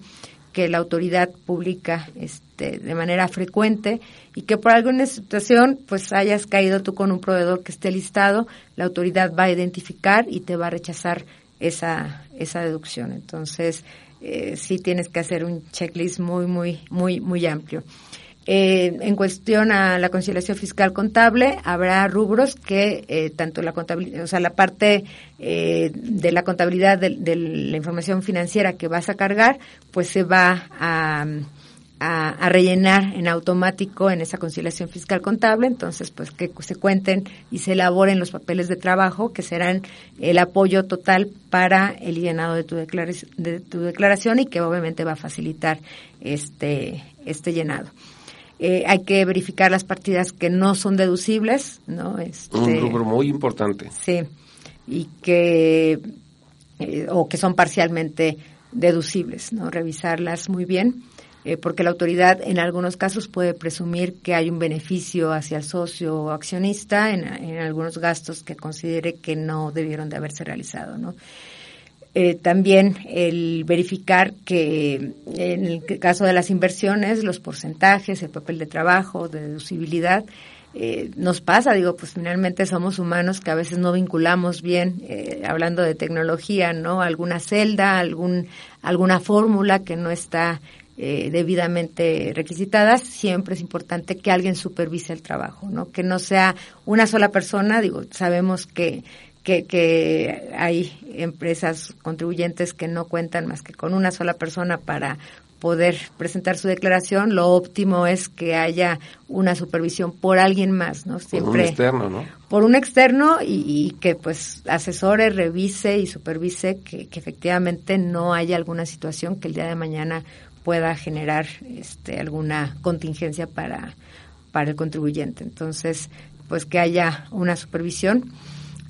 que la autoridad publica este, de manera frecuente y que por alguna situación pues hayas caído tú con un proveedor que esté listado, la autoridad va a identificar y te va a rechazar esa, esa deducción. Entonces, eh, sí tienes que hacer un checklist muy, muy, muy, muy amplio. Eh, en cuestión a la conciliación fiscal contable, habrá rubros que eh, tanto la contabilidad, o sea, la parte eh, de la contabilidad de, la información financiera que vas a cargar, pues se va a, a, rellenar en automático en esa conciliación fiscal contable. Entonces, pues que se cuenten y se elaboren los papeles de trabajo que serán el apoyo total para el llenado de tu, de tu declaración y que obviamente va a facilitar este, este llenado. Eh, hay que verificar las partidas que no son deducibles, ¿no? Este, Un rubro muy importante. Sí, y que, eh, o que son parcialmente deducibles, ¿no? Revisarlas muy bien, eh, porque la autoridad en algunos casos puede presumir que hay un beneficio hacia el socio o accionista en, en algunos gastos que considere que no debieron de haberse realizado, ¿no? Eh, también el verificar que en el caso de las inversiones, los porcentajes, el papel de trabajo, de deducibilidad, eh, nos pasa, digo, pues finalmente somos humanos que a veces no vinculamos bien, eh, hablando de tecnología, ¿no? Alguna celda, algún, alguna fórmula que no está debidamente requisitada, siempre es importante que alguien supervise el trabajo, ¿no? Que no sea una sola persona, digo, sabemos que que, que hay empresas contribuyentes que no cuentan más que con una sola persona para poder presentar su declaración, lo óptimo es que haya una supervisión por alguien más, ¿no? Siempre, por un externo, ¿no? Por un externo y, que pues asesore, revise y supervise que, que, efectivamente no haya alguna situación que el día de mañana pueda generar este, alguna contingencia para, para el contribuyente. Entonces, pues que haya una supervisión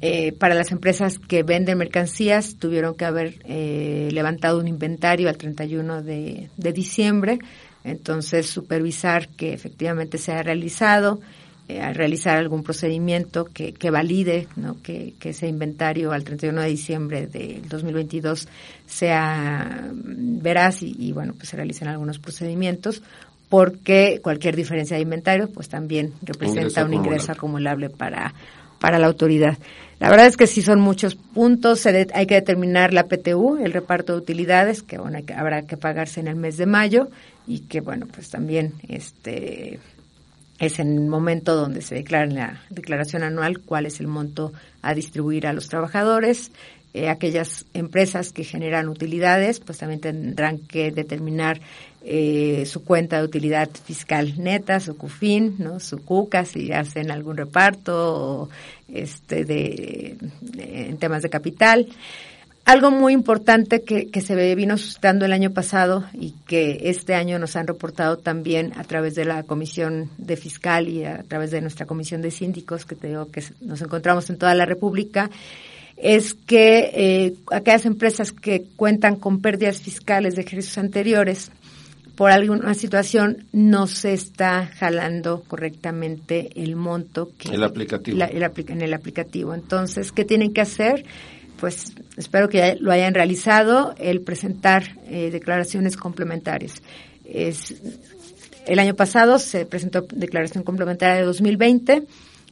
eh, para las empresas que venden mercancías tuvieron que haber eh, levantado un inventario al 31 de, de, diciembre, entonces supervisar que efectivamente se ha realizado, eh, realizar algún procedimiento que, que valide ¿no? que, que, ese inventario al 31 de diciembre del 2022 sea veraz y, y bueno, pues se realicen algunos procedimientos porque cualquier diferencia de inventario pues también representa un ingreso acumulable para, para la autoridad. La verdad es que sí son muchos puntos. hay que determinar la PTU, el reparto de utilidades, que, bueno, habrá que pagarse en el mes de mayo y que, bueno, pues también este es en el momento donde se declara en la declaración anual cuál es el monto a distribuir a los trabajadores. Eh, aquellas empresas que generan utilidades, pues también tendrán que determinar eh, su cuenta de utilidad fiscal neta, su CUFIN, ¿no? su CUCA, si hacen algún reparto o este de, en temas de capital. Algo muy importante que, se vino suscitando el año pasado y que este año nos han reportado también a través de la Comisión de Fiscal y a través de nuestra Comisión de Síndicos, que te digo que nos encontramos en toda la República, es que eh, aquellas empresas que cuentan con pérdidas fiscales de ejercicios anteriores por alguna situación no se está jalando correctamente el monto que el aplicativo en el aplicativo. Entonces, ¿qué tienen que hacer? Pues espero que lo hayan realizado, el presentar eh, declaraciones complementarias. Es, el año pasado se presentó declaración complementaria de 2020.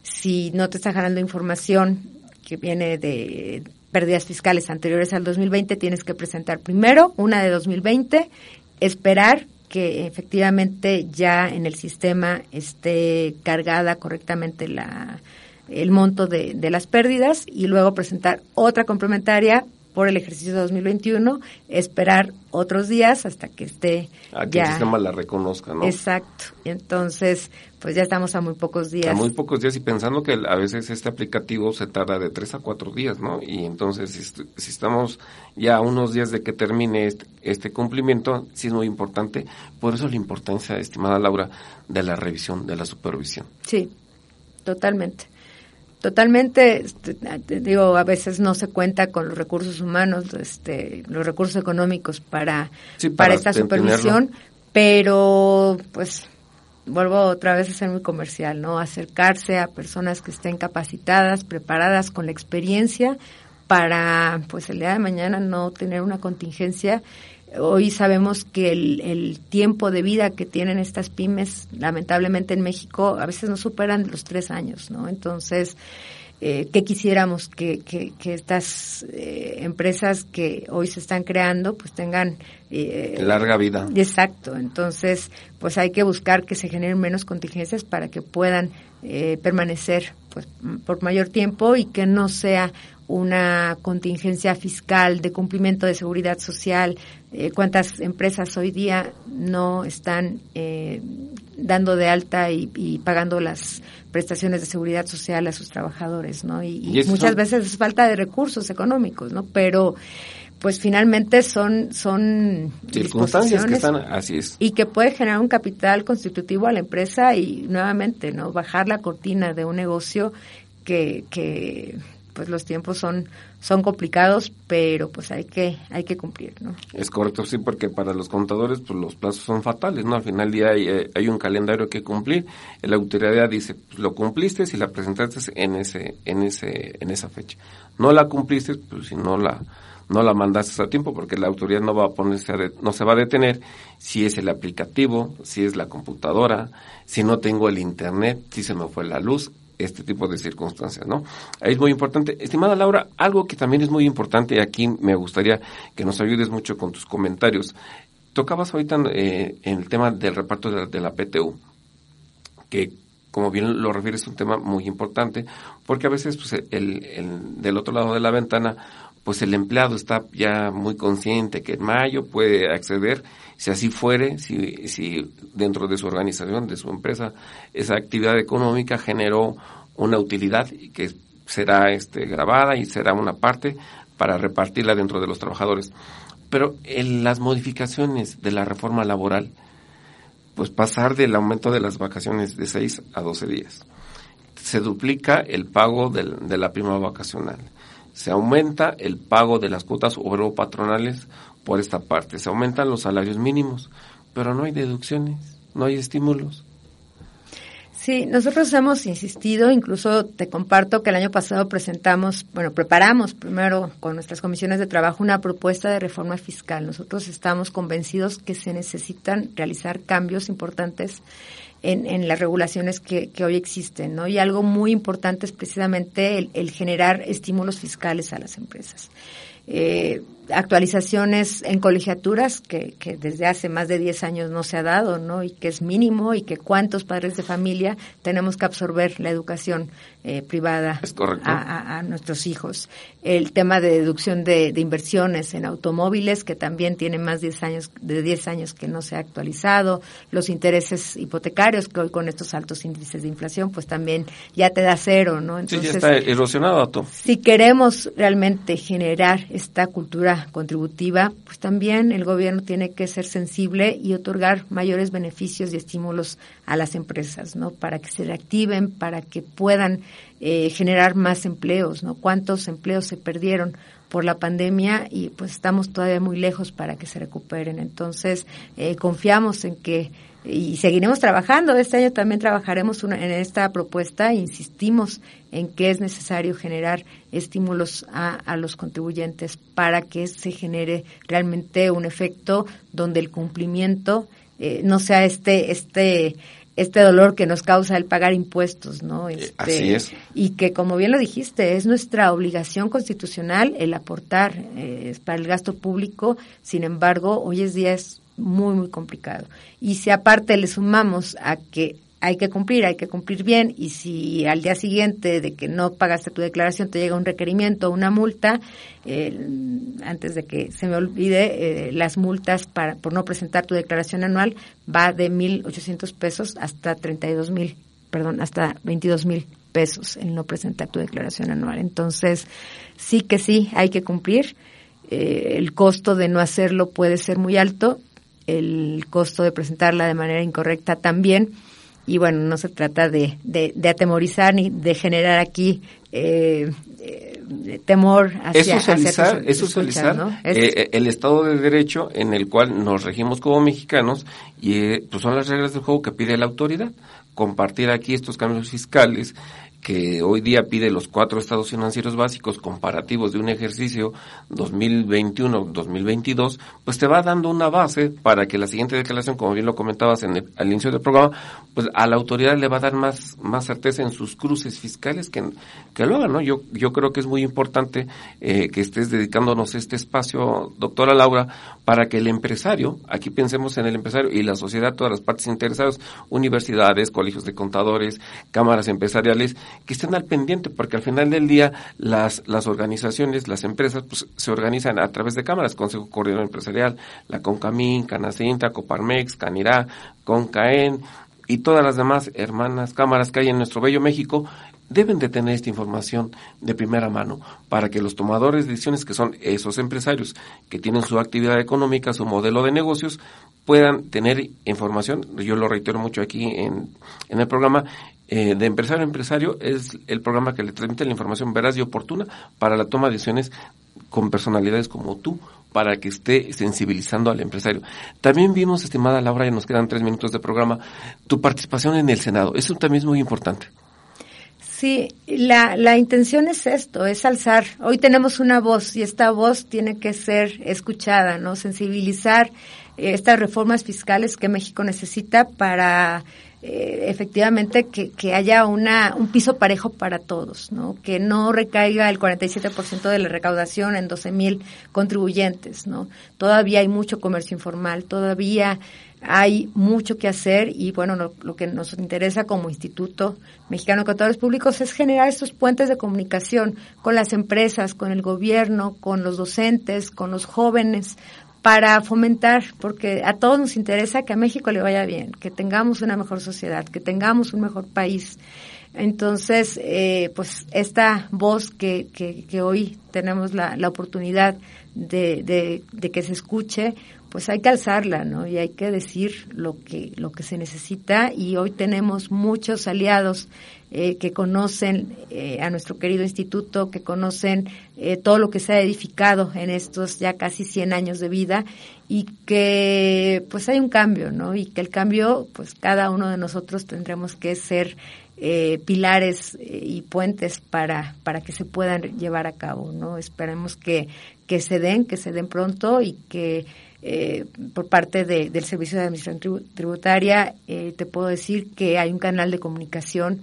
Si no te está jalando información que viene de pérdidas fiscales anteriores al 2020, tienes que presentar primero una de 2020, esperar que efectivamente ya en el sistema esté cargada correctamente la, el monto de, de las pérdidas y luego presentar otra complementaria por el ejercicio de 2021, esperar otros días hasta que esté a que el sistema la reconozca, ¿no? Exacto. Entonces, pues ya estamos a muy pocos días. A muy pocos días y pensando que a veces este aplicativo se tarda de tres a cuatro días, ¿no? Y entonces, si, estamos ya a unos días de que termine este, este cumplimiento, sí es muy importante. Por eso la importancia, estimada Laura, de la revisión, de la supervisión. Sí, totalmente. Totalmente, este, digo, a veces no se cuenta con los recursos humanos, este, los recursos económicos para, para, esta supervisión, pero pues vuelvo otra vez a ser muy comercial, ¿no? Acercarse a personas que estén capacitadas, preparadas con la experiencia para, pues el día de mañana no tener una contingencia Hoy sabemos que el, tiempo de vida que tienen estas pymes, lamentablemente en México, a veces no superan los tres años, ¿no? Entonces, eh, que quisiéramos que, que, estas eh, empresas que hoy se están creando pues tengan eh, larga vida. Exacto, entonces pues hay que buscar que se generen menos contingencias para que puedan eh, permanecer pues por mayor tiempo y que no sea una contingencia fiscal de cumplimiento de seguridad social. Eh, ¿Cuántas empresas hoy día no están eh, dando de alta y, pagando las prestaciones de seguridad social a sus trabajadores, ¿no? Y, muchas veces es falta de recursos económicos, ¿no? Pero pues finalmente son son circunstancias que están así es y que puede generar un capital constitutivo a la empresa y nuevamente no bajar la cortina de un negocio que, que pues los tiempos son son complicados, pero pues hay que hay que cumplir, ¿no? Es correcto, sí, porque para los contadores pues los plazos son fatales, ¿no? Al final día hay, eh, hay un calendario que cumplir, la autoridad dice, pues, lo cumpliste si la presentaste en ese en ese en esa fecha. No la cumpliste, pues si no la no la mandaste a tiempo porque la autoridad no va a ponerse no se va a detener si es el aplicativo, si es la computadora, si no tengo el internet, si se me fue la luz, este tipo de circunstancias, ¿no? Ahí es muy importante. Estimada Laura, algo que también es muy importante y aquí me gustaría que nos ayudes mucho con tus comentarios. Tocabas ahorita eh, en el tema del reparto de la, PTU, que como bien lo refieres es un tema muy importante, porque a veces pues, el, el, del otro lado de la ventana, pues el empleado está ya muy consciente que en mayo puede acceder si así fuere, si, si dentro de su organización, de su empresa, esa actividad económica generó una utilidad que será este, grabada y será una parte para repartirla dentro de los trabajadores. Pero en las modificaciones de la reforma laboral, pues pasar del aumento de las vacaciones de 6 a 12 días. Se duplica el pago de la prima vacacional. Se aumenta el pago de las cuotas obrero patronales por esta parte. Se aumentan los salarios mínimos, pero no hay deducciones, no hay estímulos. Sí, nosotros hemos insistido, incluso te comparto que el año pasado presentamos, bueno, preparamos primero con nuestras comisiones de trabajo una propuesta de reforma fiscal. Nosotros estamos convencidos que se necesitan realizar cambios importantes en, las regulaciones que, hoy existen, ¿no? Y algo muy importante es precisamente el, el generar estímulos fiscales a las empresas. Eh, actualizaciones en colegiaturas que, que, desde hace más de 10 años no se ha dado, ¿no? Y que es mínimo y que cuántos padres de familia tenemos que absorber la educación eh, privada a, nuestros hijos. El tema de deducción de, inversiones en automóviles, que también tiene más de 10 años, de 10 años que no se ha actualizado. Los intereses hipotecarios, que hoy con estos altos índices de inflación, pues también ya te da cero, ¿no? Entonces, sí, ya está erosionado, Si queremos realmente generar esta cultura contributiva, pues también el gobierno tiene que ser sensible y otorgar mayores beneficios y estímulos a las empresas, ¿no? Para que se reactiven, para que puedan eh, generar más empleos, ¿no? ¿Cuántos empleos se perdieron por la pandemia y pues estamos todavía muy lejos para que se recuperen? Entonces, eh, confiamos en que y seguiremos trabajando. Este año también trabajaremos en esta propuesta. Insistimos en que es necesario generar estímulos a, a, los contribuyentes para que se genere realmente un efecto donde el cumplimiento eh, no sea este este este dolor que nos causa el pagar impuestos, ¿no? Este, Así es. Y que, como bien lo dijiste, es nuestra obligación constitucional el aportar eh, para el gasto público. Sin embargo, hoy es día es muy, muy complicado. Y si aparte le sumamos a que hay que cumplir, hay que cumplir bien, y si al día siguiente de que no pagaste tu declaración te llega un requerimiento, una multa, antes de que se me olvide, eh, las multas para, por no presentar tu declaración anual va de 1.800 pesos hasta 32 mil, perdón, hasta 22 mil pesos el no presentar tu declaración anual. Entonces, sí que sí, hay que cumplir. Eh, el costo de no hacerlo puede ser muy alto el costo de presentarla de manera incorrecta también. Y bueno, no se trata de, de, atemorizar ni de generar aquí eh, eh, temor hacia, es socializar, es socializar eh, el Estado de Derecho en el cual nos regimos como mexicanos y pues son las reglas del juego que pide la autoridad. Compartir aquí estos cambios fiscales que hoy día pide los cuatro estados financieros básicos comparativos de un ejercicio 2021-2022, pues te va dando una base para que la siguiente declaración, como bien lo comentabas en el, al inicio del programa, pues a la autoridad le va a dar más, más certeza en sus cruces fiscales que, que lo hagan, ¿no? Yo, yo creo que es muy importante eh, que estés dedicándonos este espacio, doctora Laura, para que el empresario, aquí pensemos en el empresario y la sociedad, todas las partes interesadas, universidades, colegios de contadores, cámaras empresariales, que estén al pendiente, porque al final del día las, las organizaciones, las empresas, pues se organizan a través de cámaras, Consejo Coordinador Empresarial, la CONCAMIN, Canacinta, Coparmex, Canirá, CONCAEN y todas las demás hermanas cámaras que hay en nuestro bello México, deben de tener esta información de primera mano para que los tomadores de decisiones, que son esos empresarios que tienen su actividad económica, su modelo de negocios, puedan tener información. Yo lo reitero mucho aquí en, en el programa. Eh, de empresario a empresario es el programa que le transmite la información veraz y oportuna para la toma de decisiones con personalidades como tú para que esté sensibilizando al empresario. También vimos, estimada Laura, y nos quedan tres minutos de programa, tu participación en el Senado. Eso también es muy importante. Sí, la, la intención es esto, es alzar. Hoy tenemos una voz y esta voz tiene que ser escuchada, ¿no? Sensibilizar eh, estas reformas fiscales que México necesita para eh, efectivamente que, que, haya una, un piso parejo para todos, ¿no? Que no recaiga el 47% de la recaudación en 12 mil contribuyentes, ¿no? Todavía hay mucho comercio informal, todavía hay mucho que hacer y bueno, lo, que nos interesa como Instituto Mexicano de Contadores Públicos es generar estos puentes de comunicación con las empresas, con el gobierno, con los docentes, con los jóvenes, para fomentar, porque a todos nos interesa que a México le vaya bien, que tengamos una mejor sociedad, que tengamos un mejor país. Entonces, eh, pues esta voz que, que, que hoy tenemos la, la oportunidad de, de, de, que se escuche, pues hay que alzarla, ¿no? Y hay que decir lo que, lo que se necesita y hoy tenemos muchos aliados eh, que conocen eh, a nuestro querido instituto, que conocen eh, todo lo que se ha edificado en estos ya casi 100 años de vida y que pues hay un cambio, ¿no? Y que el cambio, pues cada uno de nosotros tendremos que ser eh, pilares y puentes para, para que se puedan llevar a cabo, ¿no? Esperemos que, que se den, que se den pronto y que eh, por parte de, del Servicio de Administración Tributaria, eh, te puedo decir que hay un canal de comunicación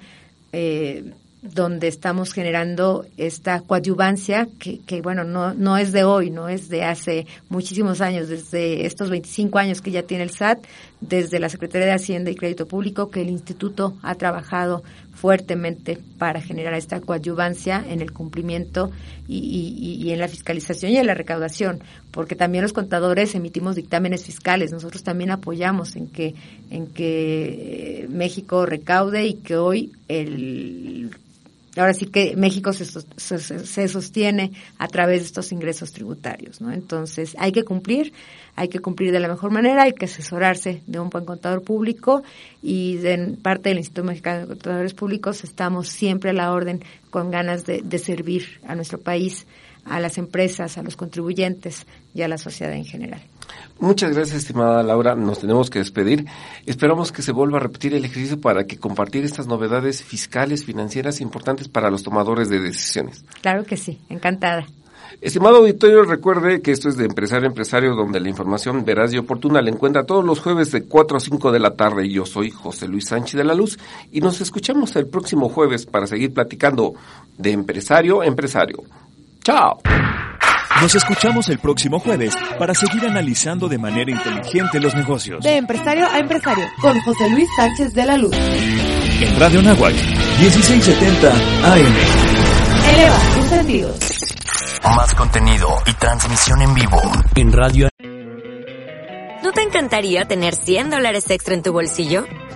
eh, donde estamos generando esta coadyuvancia que, que, bueno, no, no es de hoy, no es de hace muchísimos años, desde estos 25 años que ya tiene el SAT, desde la Secretaría de Hacienda y Crédito Público, que el Instituto ha trabajado fuertemente para generar esta coadyuvancia en el cumplimiento y, y, y, en la fiscalización y en la recaudación, porque también los contadores emitimos dictámenes fiscales, nosotros también apoyamos en que en que eh, México recaude y que hoy el ahora sí que México se, se, sostiene a través de estos ingresos tributarios, ¿no? Entonces hay que cumplir, hay que cumplir de la mejor manera, hay que asesorarse de un buen contador público y de parte del Instituto Mexicano de Contadores Públicos estamos siempre a la orden con ganas de servir a nuestro país, a las empresas, a los contribuyentes y a la sociedad en general. Muchas gracias, estimada Laura. Nos tenemos que despedir. Esperamos que se vuelva a repetir el ejercicio para que compartir estas novedades fiscales, financieras importantes para los tomadores de decisiones. Claro que sí, encantada. Estimado auditorio, recuerde que esto es de Empresario a Empresario, donde la información veraz y oportuna la encuentra todos los jueves de 4 a 5 de la tarde. Yo soy José Luis Sánchez de la Luz y nos escuchamos el próximo jueves para seguir platicando de Empresario a Empresario. ¡Chao! Nos escuchamos el próximo jueves para seguir analizando de manera inteligente los negocios. De empresario a empresario, con José Luis Sánchez de la Luz. En Radio Nahuac, 1670 AM. Eleva tus sentidos. Más contenido y transmisión en vivo. En Radio. ¿No te encantaría tener 100 dólares extra en tu bolsillo?